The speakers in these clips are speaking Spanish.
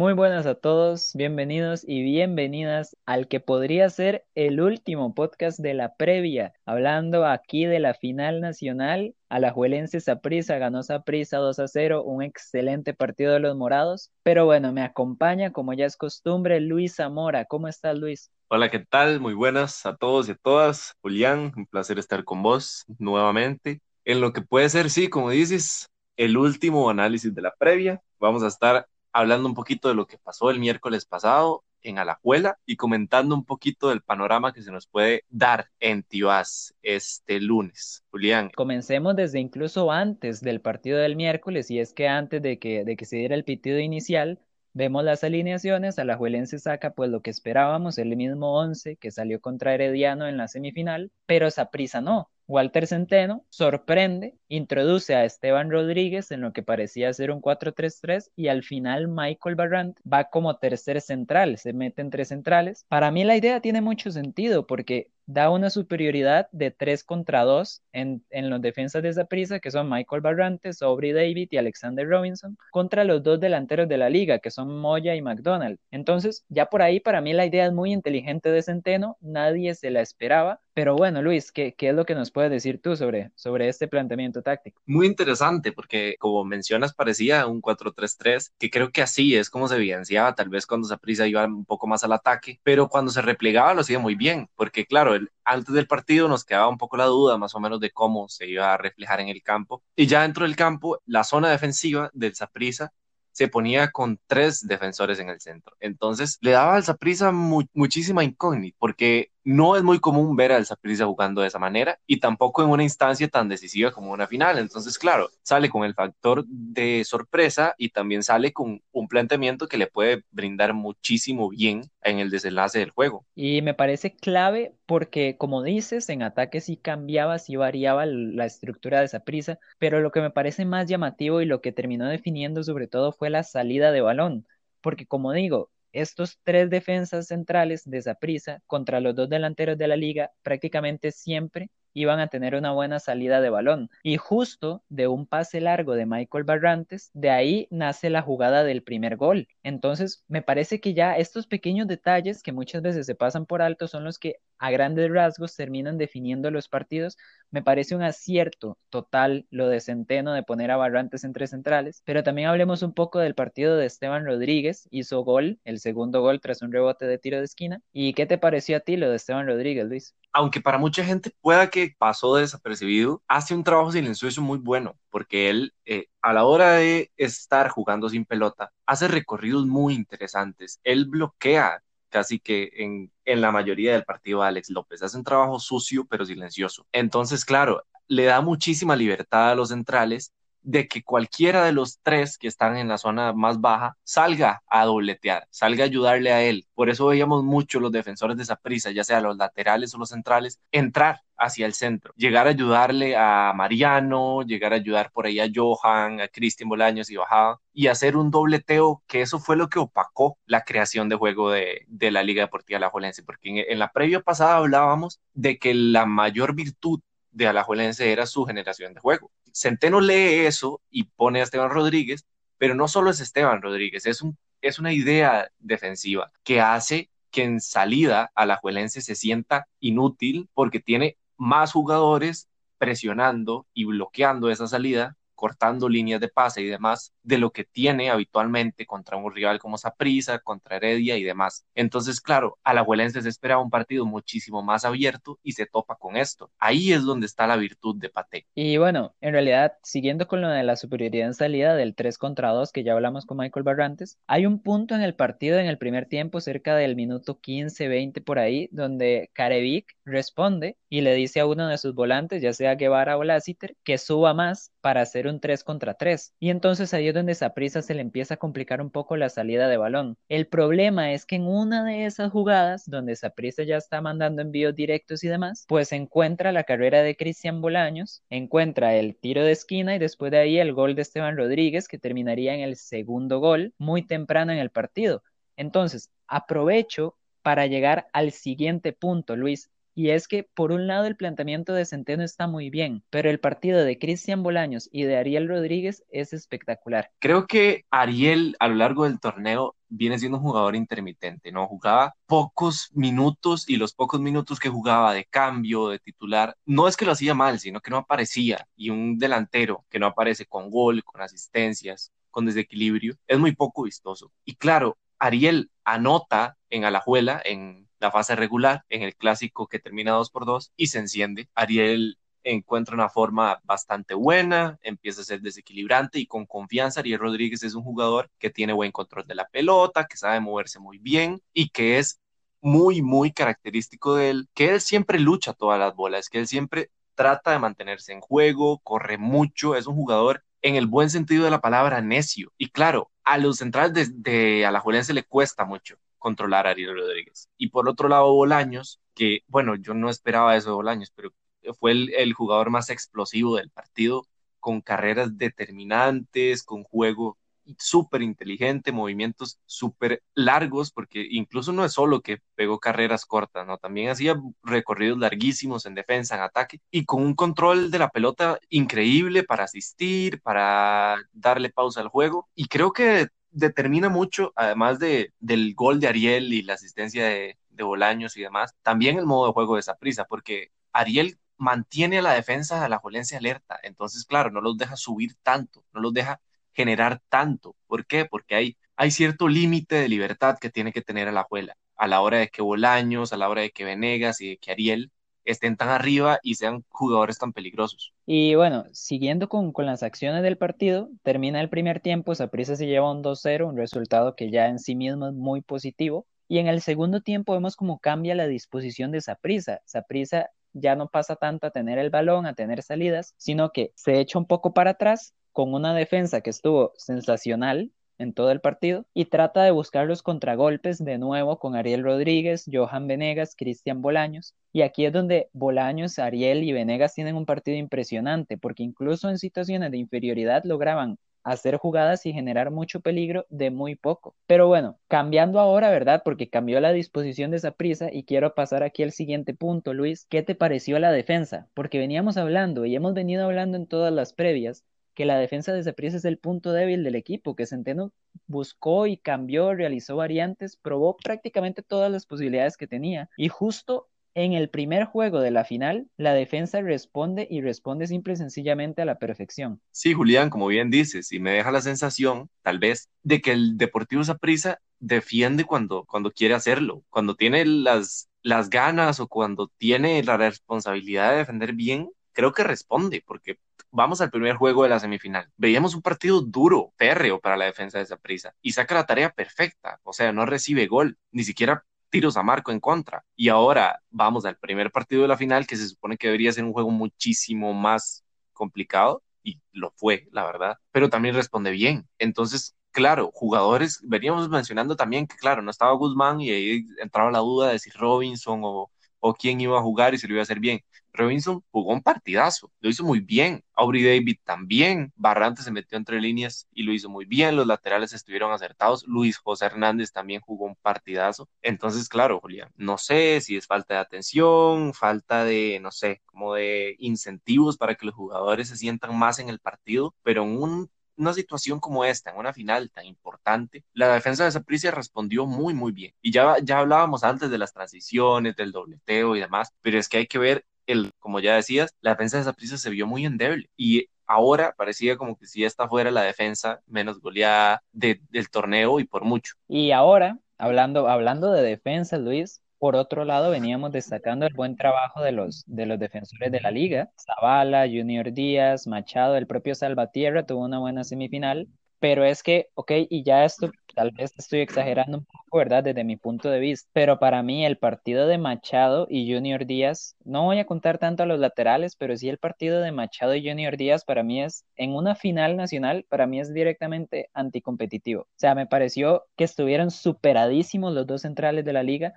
Muy buenas a todos, bienvenidos y bienvenidas al que podría ser el último podcast de la previa, hablando aquí de la final nacional. Alajuelense Saprissa ganó Saprissa 2 a 0, un excelente partido de los morados. Pero bueno, me acompaña, como ya es costumbre, Luis Zamora. ¿Cómo estás, Luis? Hola, ¿qué tal? Muy buenas a todos y a todas. Julián, un placer estar con vos nuevamente. En lo que puede ser, sí, como dices, el último análisis de la previa. Vamos a estar hablando un poquito de lo que pasó el miércoles pasado en Alajuela y comentando un poquito del panorama que se nos puede dar en Tibás este lunes. Julián. Comencemos desde incluso antes del partido del miércoles y es que antes de que, de que se diera el pitido inicial, vemos las alineaciones, Alajuelense saca pues lo que esperábamos, el mismo 11 que salió contra Herediano en la semifinal, pero Saprisa no. Walter Centeno sorprende, introduce a Esteban Rodríguez en lo que parecía ser un 4-3-3 y al final Michael Barrant va como tercer central, se mete en tres centrales. Para mí la idea tiene mucho sentido porque da una superioridad de 3 contra 2 en, en los defensas de esa prisa, que son Michael Barrantes, Aubrey David y Alexander Robinson, contra los dos delanteros de la liga, que son Moya y McDonald. Entonces, ya por ahí para mí la idea es muy inteligente de Centeno, nadie se la esperaba, pero bueno, Luis, ¿qué, qué es lo que nos puedes decir tú sobre, sobre este planteamiento táctico? Muy interesante, porque como mencionas, parecía un 4-3-3, que creo que así es como se evidenciaba, tal vez cuando prisa iba un poco más al ataque, pero cuando se replegaba lo hacía muy bien, porque claro, antes del partido nos quedaba un poco la duda más o menos de cómo se iba a reflejar en el campo. Y ya dentro del campo, la zona defensiva del Saprissa se ponía con tres defensores en el centro. Entonces le daba al Saprissa muchísima incógnita, porque no es muy común ver al Saprissa jugando de esa manera y tampoco en una instancia tan decisiva como una final. Entonces, claro, sale con el factor de sorpresa y también sale con un planteamiento que le puede brindar muchísimo bien en el desenlace del juego. Y me parece clave porque, como dices, en ataque sí cambiaba, sí variaba la estructura de Saprissa, pero lo que me parece más llamativo y lo que terminó definiendo sobre todo fue la salida de balón. Porque como digo, estos tres defensas centrales de Saprissa contra los dos delanteros de la liga prácticamente siempre iban a tener una buena salida de balón. Y justo de un pase largo de Michael Barrantes, de ahí nace la jugada del primer gol. Entonces, me parece que ya estos pequeños detalles que muchas veces se pasan por alto son los que a grandes rasgos terminan definiendo los partidos. Me parece un acierto total lo de Centeno de poner a Barrantes entre centrales, pero también hablemos un poco del partido de Esteban Rodríguez, hizo gol, el segundo gol tras un rebote de tiro de esquina. ¿Y qué te pareció a ti lo de Esteban Rodríguez, Luis? aunque para mucha gente pueda que pasó desapercibido, hace un trabajo silencioso muy bueno, porque él eh, a la hora de estar jugando sin pelota, hace recorridos muy interesantes. Él bloquea casi que en, en la mayoría del partido a Alex López. Hace un trabajo sucio pero silencioso. Entonces, claro, le da muchísima libertad a los centrales de que cualquiera de los tres que están en la zona más baja salga a dobletear, salga a ayudarle a él. Por eso veíamos mucho los defensores de esa prisa, ya sea los laterales o los centrales, entrar hacia el centro, llegar a ayudarle a Mariano, llegar a ayudar por ahí a Johan, a Cristian Bolaños y bajaba, y hacer un dobleteo, que eso fue lo que opacó la creación de juego de, la Liga Deportiva Alajuelense, porque en, en la previa pasada hablábamos de que la mayor virtud de Alajuelense era su generación de juego. Centeno lee eso y pone a Esteban Rodríguez, pero no solo es Esteban Rodríguez, es, un, es una idea defensiva que hace que en salida Alajuelense se sienta inútil porque tiene más jugadores presionando y bloqueando esa salida cortando líneas de pase y demás de lo que tiene habitualmente contra un rival como Saprissa, contra Heredia y demás. Entonces, claro, a la Huelense se espera un partido muchísimo más abierto y se topa con esto. Ahí es donde está la virtud de Pate. Y bueno, en realidad, siguiendo con lo de la superioridad en salida del 3 contra 2 que ya hablamos con Michael Barrantes, hay un punto en el partido en el primer tiempo, cerca del minuto 15-20 por ahí, donde Carevic responde y le dice a uno de sus volantes, ya sea Guevara o Lassiter, que suba más para hacer un 3 contra 3. Y entonces ahí es donde prisa se le empieza a complicar un poco la salida de balón. El problema es que en una de esas jugadas, donde Saprissa ya está mandando envíos directos y demás, pues encuentra la carrera de Cristian Bolaños, encuentra el tiro de esquina y después de ahí el gol de Esteban Rodríguez, que terminaría en el segundo gol muy temprano en el partido. Entonces, aprovecho para llegar al siguiente punto, Luis. Y es que, por un lado, el planteamiento de Centeno está muy bien, pero el partido de Cristian Bolaños y de Ariel Rodríguez es espectacular. Creo que Ariel a lo largo del torneo viene siendo un jugador intermitente, ¿no? Jugaba pocos minutos y los pocos minutos que jugaba de cambio, de titular, no es que lo hacía mal, sino que no aparecía. Y un delantero que no aparece con gol, con asistencias, con desequilibrio, es muy poco vistoso. Y claro, Ariel anota en Alajuela, en la fase regular, en el clásico que termina 2 por 2 y se enciende. Ariel encuentra una forma bastante buena, empieza a ser desequilibrante y con confianza. Ariel Rodríguez es un jugador que tiene buen control de la pelota, que sabe moverse muy bien y que es muy, muy característico de él, que él siempre lucha todas las bolas, que él siempre trata de mantenerse en juego, corre mucho, es un jugador en el buen sentido de la palabra necio. Y claro, a los centrales de, de Alajuelense le cuesta mucho controlar a Ariel Rodríguez. Y por otro lado, Bolaños, que bueno, yo no esperaba eso de Bolaños, pero fue el, jugador más explosivo del partido, con carreras determinantes, con juego súper inteligente, movimientos súper largos, porque incluso no es solo que pegó carreras cortas, ¿no? También hacía recorridos larguísimos en defensa, en ataque, y con un control de la pelota increíble para asistir, para darle pausa al juego, y creo que determina mucho, además de, del gol de Ariel y la asistencia de, de Bolaños y demás, también el modo de juego de prisa, porque Ariel mantiene a la defensa de la Jolense alerta. Entonces, claro, no los deja subir tanto, no los deja generar tanto. ¿Por qué? Porque hay, hay cierto límite de libertad que tiene que tener a la Juela a la hora de que Bolaños, a la hora de que Venegas y de que Ariel estén tan arriba y sean jugadores tan peligrosos. Y bueno, siguiendo con, con las acciones del partido, termina el primer tiempo, Saprissa se lleva un 2-0, un resultado que ya en sí mismo es muy positivo. Y en el segundo tiempo vemos cómo cambia la disposición de Saprissa. Saprissa ya no pasa tanto a tener el balón, a tener salidas, sino que se echa un poco para atrás con una defensa que estuvo sensacional en todo el partido y trata de buscar los contragolpes de nuevo con Ariel Rodríguez, Johan Venegas, Cristian Bolaños. Y aquí es donde Bolaños, Ariel y Venegas tienen un partido impresionante porque incluso en situaciones de inferioridad lograban hacer jugadas y generar mucho peligro de muy poco. Pero bueno, cambiando ahora, ¿verdad? Porque cambió la disposición de esa prisa y quiero pasar aquí al siguiente punto, Luis. ¿Qué te pareció la defensa? Porque veníamos hablando y hemos venido hablando en todas las previas que la defensa de Saprissa es el punto débil del equipo, que Centeno buscó y cambió, realizó variantes, probó prácticamente todas las posibilidades que tenía y justo en el primer juego de la final, la defensa responde y responde simple y sencillamente a la perfección. Sí, Julián, como bien dices, y me deja la sensación, tal vez, de que el Deportivo Saprissa defiende cuando, cuando quiere hacerlo, cuando tiene las, las ganas o cuando tiene la responsabilidad de defender bien, creo que responde, porque vamos al primer juego de la semifinal. Veíamos un partido duro, férreo para la defensa de Saprissa y saca la tarea perfecta, o sea, no recibe gol, ni siquiera tiros a marco en contra. Y ahora vamos al primer partido de la final, que se supone que debería ser un juego muchísimo más complicado, y lo fue, la verdad, pero también responde bien. Entonces, claro, jugadores, veníamos mencionando también que, claro, no estaba Guzmán y ahí entraba la duda de si Robinson o, o quién iba a jugar y se lo iba a hacer bien. Robinson jugó un partidazo, lo hizo muy bien. Aubrey David también. Barrante se metió entre líneas y lo hizo muy bien. Los laterales estuvieron acertados. Luis José Hernández también jugó un partidazo. Entonces, claro, Julián, no sé si es falta de atención, falta de, no sé, como de incentivos para que los jugadores se sientan más en el partido, pero en un una situación como esta, en una final tan importante, la defensa de Saprissa respondió muy, muy bien. Y ya, ya hablábamos antes de las transiciones, del dobleteo y demás, pero es que hay que ver el, como ya decías, la defensa de Saprissa se vio muy endeble y ahora parecía como que si esta fuera la defensa menos goleada del torneo y por mucho. Y ahora, hablando, hablando de defensa, Luis, por otro lado, veníamos destacando el buen trabajo de los, de los defensores de la liga. Zavala, Junior Díaz, Machado, el propio Salvatierra tuvo una buena semifinal pero es que, ok, y ya esto tal vez estoy exagerando un poco, ¿verdad? Desde mi punto de vista, pero para mí el partido de Machado y Junior Díaz, no voy a contar tanto a los laterales, pero sí el partido de Machado y Junior Díaz para mí es, en una final nacional, para mí es directamente anticompetitivo. O sea, me pareció que estuvieron superadísimos los dos centrales de la liga,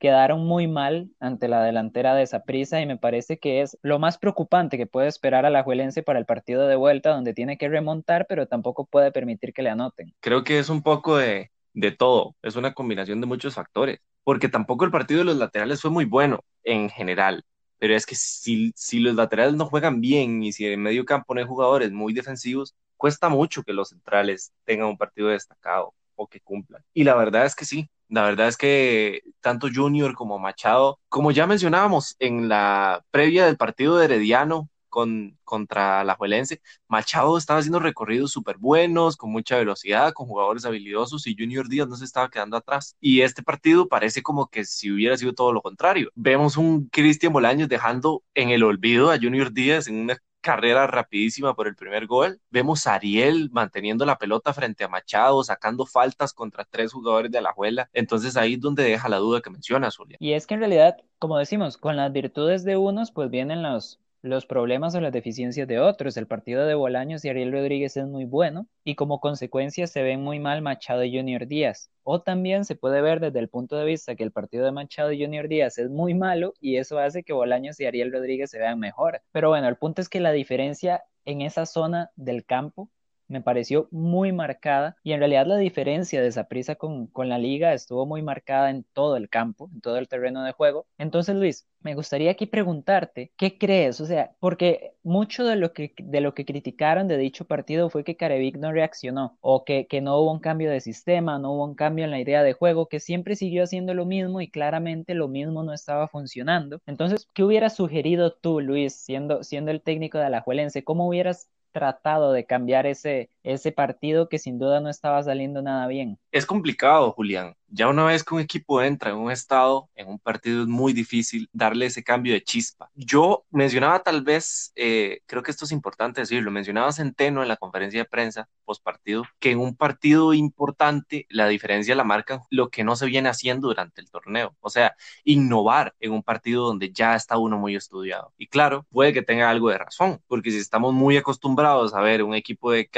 quedaron muy mal ante la delantera de Saprissa y me parece que es lo más preocupante que puede esperar a la Juelense para el partido de vuelta, donde tiene que remontar, pero tampoco puede permitir que le anoten. Creo que es un poco de, de todo, es una combinación de muchos factores, porque tampoco el partido de los laterales fue muy bueno en general, pero es que si, si los laterales no juegan bien y si en medio campo no hay jugadores muy defensivos, cuesta mucho que los centrales tengan un partido destacado o que cumplan. Y la verdad es que sí, la verdad es que tanto Junior como Machado, como ya mencionábamos en la previa del partido de Herediano, con, contra la Juelense, Machado estaba haciendo recorridos súper buenos, con mucha velocidad, con jugadores habilidosos y Junior Díaz no se estaba quedando atrás. Y este partido parece como que si hubiera sido todo lo contrario. Vemos un Cristian Bolaños dejando en el olvido a Junior Díaz en una carrera rapidísima por el primer gol. Vemos a Ariel manteniendo la pelota frente a Machado, sacando faltas contra tres jugadores de Alajuela. Entonces ahí es donde deja la duda que menciona Zulia. Y es que en realidad, como decimos, con las virtudes de unos, pues vienen los, los problemas o las deficiencias de otros. El partido de Bolaños y Ariel Rodríguez es muy bueno y como consecuencia se ven muy mal Machado y Junior Díaz. O también se puede ver desde el punto de vista que el partido de Machado y Junior Díaz es muy malo y eso hace que Bolaños y Ariel Rodríguez se vean mejor. Pero bueno, el punto es que la diferencia en esa zona del campo me pareció muy marcada y en realidad la diferencia de Saprissa con, con la liga estuvo muy marcada en todo el campo, en todo el terreno de juego. Entonces, Luis, me gustaría aquí preguntarte, ¿qué crees? O sea, porque mucho de lo que, de lo que criticaron de dicho partido fue que Carevic no reaccionó o que, que no hubo un cambio de sistema, no hubo un cambio en la idea de juego, que siempre siguió haciendo lo mismo y claramente lo mismo no estaba funcionando. Entonces, ¿qué hubieras sugerido tú, Luis, siendo, siendo el técnico de Alajuelense? ¿Cómo hubieras tratado de cambiar ese, ese partido que sin duda no estaba saliendo nada bien? Es complicado, Julián. Ya una vez que un equipo entra en un estado, en un partido es muy difícil darle ese cambio de chispa. Yo mencionaba tal vez, eh, creo que esto es importante decirlo, mencionaba Centeno en la conferencia de prensa post partido, que en un partido importante la diferencia la marca lo que no se viene haciendo durante el torneo. O sea, innovar en un partido donde ya está uno muy estudiado. Y claro, puede que tenga algo de razón, porque si estamos muy acostumbrados a ver un equipo de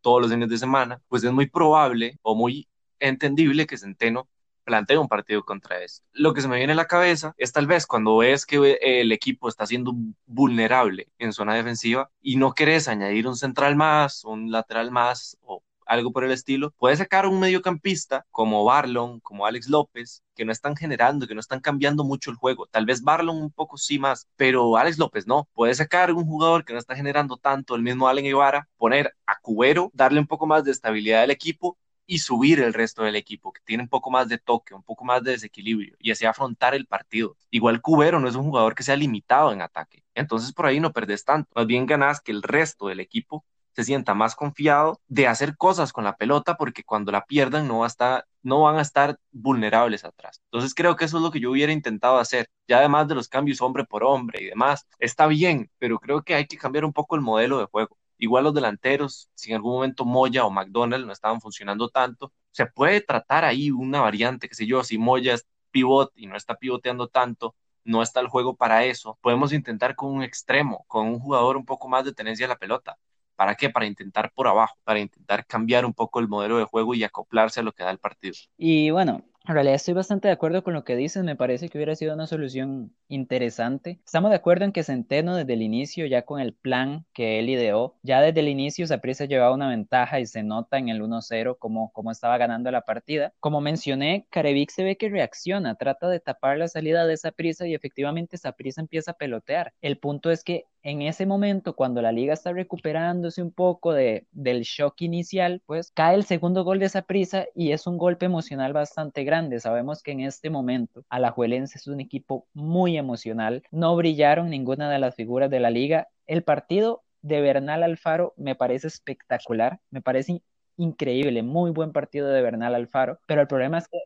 Todos los fines de semana, pues es muy probable o muy entendible que Centeno plantee un partido contra eso. Lo que se me viene a la cabeza es tal vez cuando ves que el equipo está siendo vulnerable en zona defensiva y no querés añadir un central más, un lateral más o algo por el estilo, puedes sacar un mediocampista como Barlon, como Alex López, que no están generando, que no están cambiando mucho el juego. Tal vez Barlon un poco sí más, pero Alex López no. Puedes sacar un jugador que no está generando tanto, el mismo Allen Ibarra, poner a Cubero, darle un poco más de estabilidad al equipo y subir el resto del equipo, que tiene un poco más de toque, un poco más de desequilibrio y así afrontar el partido. Igual Cubero no es un jugador que sea limitado en ataque, entonces por ahí no perdés tanto, más bien ganás que el resto del equipo se sienta más confiado de hacer cosas con la pelota porque cuando la pierdan no, va a estar, no van a estar vulnerables atrás. Entonces creo que eso es lo que yo hubiera intentado hacer. Ya además de los cambios hombre por hombre y demás, está bien, pero creo que hay que cambiar un poco el modelo de juego. Igual los delanteros, si en algún momento Moya o McDonald no estaban funcionando tanto, se puede tratar ahí una variante, que sé yo, si Moya es pivot y no está pivoteando tanto, no está el juego para eso, podemos intentar con un extremo, con un jugador un poco más de tenencia a la pelota. ¿Para qué? Para intentar por abajo, para intentar cambiar un poco el modelo de juego y acoplarse a lo que da el partido. Y bueno, en realidad estoy bastante de acuerdo con lo que dices, me parece que hubiera sido una solución interesante. Estamos de acuerdo en que Centeno desde el inicio, ya con el plan que él ideó, ya desde el inicio Saprissa llevaba una ventaja y se nota en el 1-0 cómo, cómo estaba ganando la partida. Como mencioné, Carevic se ve que reacciona, trata de tapar la salida de Saprissa y efectivamente Saprissa empieza a pelotear. El punto es que en ese momento, cuando la liga está recuperándose un poco de, del shock inicial, pues cae el segundo gol de Saprissa y es un golpe emocional bastante grande Sabemos que en este momento Alajuelense es un equipo muy emocional. No brillaron ninguna de las figuras de la liga. El partido de Bernal Alfaro me parece espectacular, me parece increíble, muy buen partido de Bernal Alfaro, pero el problema es que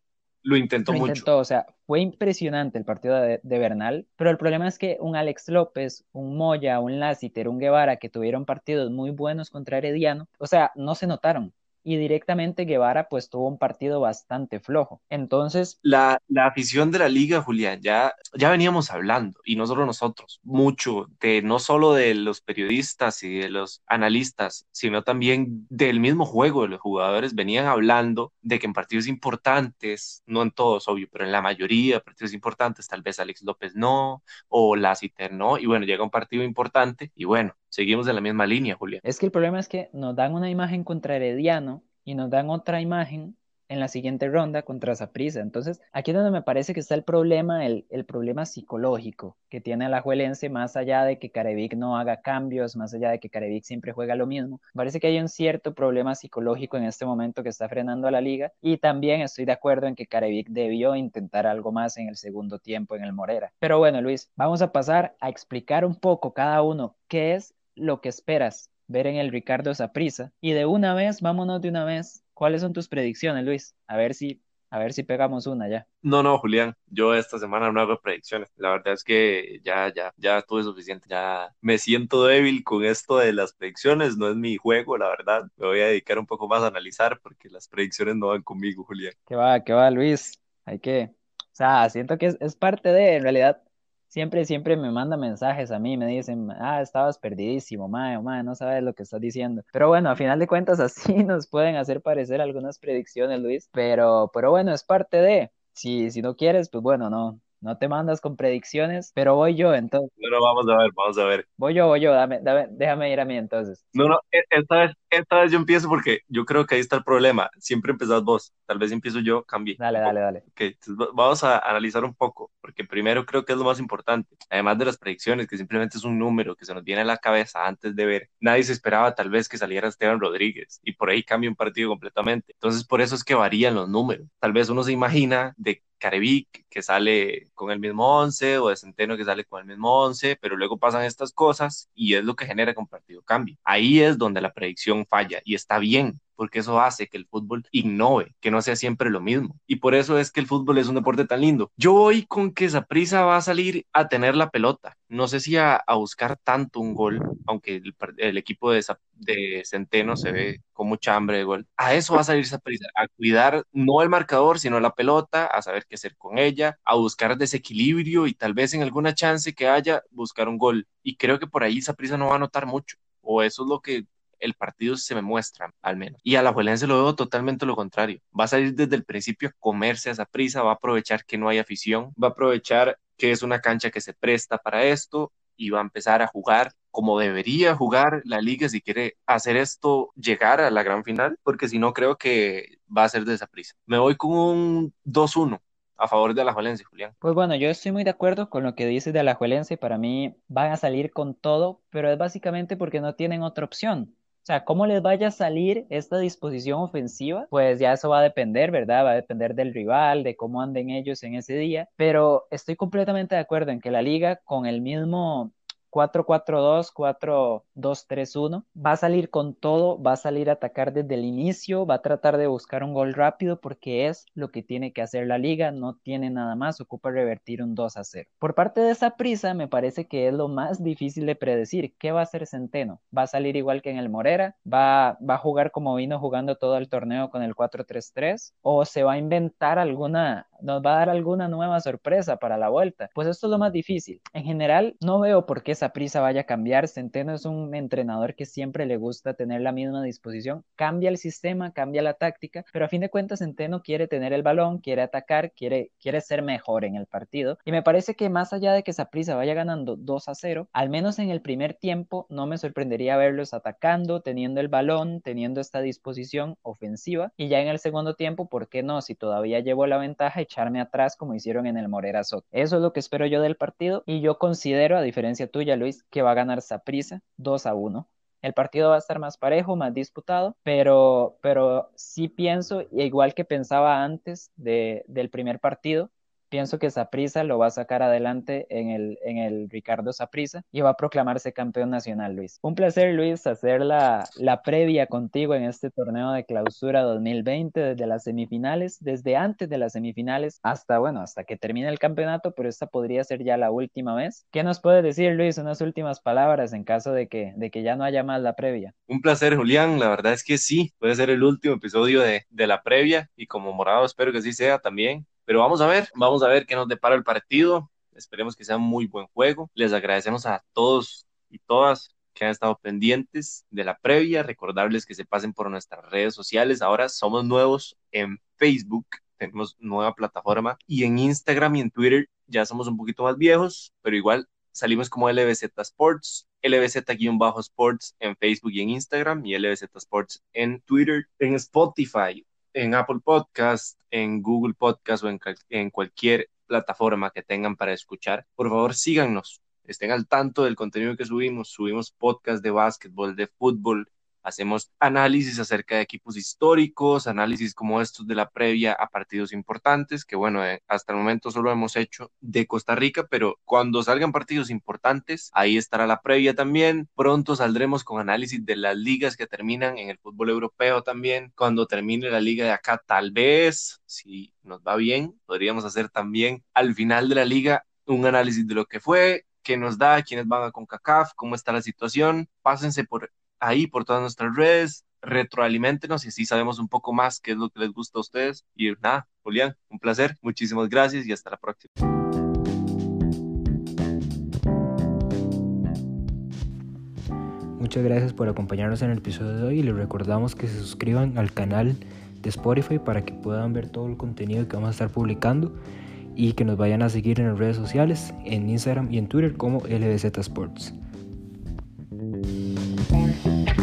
lo intentó lo intentó, O sea, fue impresionante el partido de, de, Bernal, pero el problema es que un Alex López, un Moya, un Lassiter, un Guevara, que tuvieron partidos muy buenos contra Herediano, o sea, no se notaron y directamente Guevara pues tuvo un partido bastante flojo. Entonces... La, la afición de la liga, Julián, ya, ya veníamos hablando, y no solo nosotros, mucho de no solo de los periodistas y de los analistas, sino también del mismo juego de los jugadores, venían hablando de que en partidos importantes, no en todos, obvio, pero en la mayoría de partidos importantes, tal vez Alex López no, o Lassiter no, y bueno, llega un partido importante, y bueno, seguimos en la misma línea, Julián. Es que el problema es que nos dan una imagen contra Herediano y nos dan otra imagen en la siguiente ronda contra Saprissa. Entonces, aquí es donde me parece que está el problema, el, el problema psicológico que tiene la Juelense, más allá de que Carevic no haga cambios, más allá de que Carevic siempre juega lo mismo. Parece que hay un cierto problema psicológico en este momento que está frenando a la liga y también estoy de acuerdo en que Carevic debió intentar algo más en el segundo tiempo en el Morera. Pero bueno, Luis, vamos a pasar a explicar un poco cada uno qué es lo que esperas ver en el Ricardo Saprisa y de una vez, vámonos de una vez ¿Cuáles son tus predicciones, Luis? A ver si, a ver si pegamos una ya. No, no, Julián, yo esta semana no hago predicciones. La verdad es que ya, ya, ya tuve suficiente. Ya me siento débil con esto de las predicciones. No es mi juego, la verdad. Me voy a dedicar un poco más a analizar porque las predicciones no van conmigo, Julián. ¿Qué va, qué va, Luis? Hay que, o sea, siento que es, es parte de, en realidad, siempre, siempre me manda mensajes a mí, me dicen, ah, estabas perdidísimo, mae, mae, no sabes lo que estás diciendo. Pero bueno, a final de cuentas así nos pueden hacer parecer algunas predicciones, Luis, pero, pero bueno, es parte de, si, si no quieres, pues bueno, no, no te mandas con predicciones, pero voy yo entonces. Bueno, vamos a ver, vamos a ver. Voy yo, voy yo, dame, dame, déjame ir a mí entonces. No, no, e, esta vez, esta vez yo empiezo porque yo creo que ahí está el problema. Siempre empezás vos, tal vez empiezo yo, cambie. Dale, dale, dale. Ok, entonces vamos a analizar un poco, porque primero creo que es lo más importante, además de las predicciones, que simplemente es un número que se nos viene a la cabeza antes de ver. Nadie se esperaba tal vez que saliera Esteban Rodríguez y por ahí cambia un partido completamente. Entonces, por eso es que varían los números. Tal vez uno se imagina de Carevic que sale con el mismo 11 o de Centeno que sale con el mismo 11, pero luego pasan estas cosas y es lo que genera que un partido cambie. Ahí es donde la predicción falla y está bien, porque eso hace que el fútbol innove, que no sea siempre lo mismo. Y por eso es que el fútbol es un deporte tan lindo. Yo voy con que prisa va a salir a tener la pelota. No sé si a, buscar tanto un gol, aunque el, equipo de, Centeno se ve con mucha hambre de gol. A eso va a salir prisa, a cuidar no el marcador, sino la pelota, a saber qué hacer con ella, a buscar desequilibrio y tal vez en alguna chance que haya, buscar un gol. Y creo que por ahí prisa no va a notar mucho o eso es lo que el partido se me muestra, al menos. Y a la Juelense lo veo totalmente lo contrario. Va a salir desde el principio a comerse a esa prisa, va a aprovechar que no hay afición, va a aprovechar que es una cancha que se presta para esto y va a empezar a jugar como debería jugar la liga si quiere hacer esto llegar a la gran final, porque si no creo que va a ser de esa prisa. Me voy con un 2-1 a favor de Alajuelense, Julián. Pues bueno, yo estoy muy de acuerdo con lo que dices de Alajuelense. Para mí van a salir con todo, pero es básicamente porque no tienen otra opción. O sea, cómo les vaya a salir esta disposición ofensiva, pues ya eso va a depender, ¿verdad? Va a depender del rival, de cómo anden ellos en ese día. Pero estoy completamente de acuerdo en que la liga con el mismo 4-4-2, 4-2-3-1. Va a salir con todo, va a salir a atacar desde el inicio, va a tratar de buscar un gol rápido porque es lo que tiene que hacer la liga, no tiene nada más, ocupa revertir un 2 0. Por parte de esa prisa, me parece que es lo más difícil de predecir. ¿Qué va a hacer Centeno? ¿Va a salir igual que en el Morera? ¿Va, va a jugar como vino jugando todo el torneo con el 4-3-3? ¿O se va a inventar alguna, nos va a dar alguna nueva sorpresa para la vuelta? Pues esto es lo más difícil. En general, no veo por qué prisa vaya a cambiar. Centeno es un entrenador que siempre le gusta tener la misma disposición. Cambia el sistema, cambia la táctica, pero a fin de cuentas Centeno quiere tener el balón, quiere atacar, quiere, quiere ser mejor en el partido. Y me parece que más allá de que esa prisa vaya ganando 2 a 0, al menos en el primer tiempo no me sorprendería verlos atacando, teniendo el balón, teniendo esta disposición ofensiva. Y ya en el segundo tiempo, ¿por qué no? Si todavía llevo la ventaja, echarme atrás como hicieron en el Morera Soto. Eso es lo que espero yo del partido y yo considero, a diferencia tuya, Luis, que va a ganar Saprisa 2 a 1. El partido va a estar más parejo, más disputado, pero, pero sí pienso, igual que pensaba antes de, del primer partido, pienso que Saprisa lo va a sacar adelante en el, en el Ricardo Saprisa y va a proclamarse campeón nacional, Luis. Un placer, Luis, hacer la, la previa contigo en este torneo de clausura 2020, desde las semifinales, desde antes de las semifinales hasta, bueno, hasta que termine el campeonato, pero esta podría ser ya la última vez. ¿Qué nos puede decir, Luis, unas últimas palabras en caso de que, de que ya no haya más la previa? Un placer, Julián. La verdad es que sí, puede ser el último episodio de, de la previa y como morado espero que sí sea también. Pero vamos a ver, vamos a ver qué nos depara el partido. Esperemos que sea un muy buen juego. Les agradecemos a todos y todas que han estado pendientes de la previa. Recordarles que se pasen por nuestras redes sociales. Ahora somos nuevos en Facebook, tenemos nueva plataforma y en Instagram y en Twitter ya somos un poquito más viejos, pero igual salimos como LBZ Sports, LBZ-Sports en Facebook y en Instagram y LBZ Sports en Twitter, en Spotify en Apple Podcast, en Google Podcast o en, en cualquier plataforma que tengan para escuchar. Por favor, síganos, estén al tanto del contenido que subimos. Subimos podcast de básquetbol, de fútbol, hacemos análisis acerca de equipos históricos, análisis como estos de la previa a partidos importantes, que bueno, eh, hasta el momento solo hemos hecho de Costa Rica, pero cuando salgan partidos importantes, ahí estará la previa también. Pronto saldremos con análisis de las ligas que terminan en el fútbol europeo también. Cuando termine la liga de acá, tal vez, si nos va bien, podríamos hacer también al final de la liga un análisis de lo que fue, qué nos da, quiénes van a CONCACAF, cómo está la situación. Pásense por ahí por todas nuestras redes, retroalimentenos y así sabemos un poco más qué es lo que les gusta a ustedes. Y nada, Julián, un placer, muchísimas gracias y hasta la próxima. Muchas gracias por acompañarnos en el episodio de hoy y les recordamos que se suscriban al canal de Spotify para que puedan ver todo el contenido que vamos a estar publicando y que nos vayan a seguir en las redes sociales, en Instagram y en Twitter como LBZ Sports. Bye.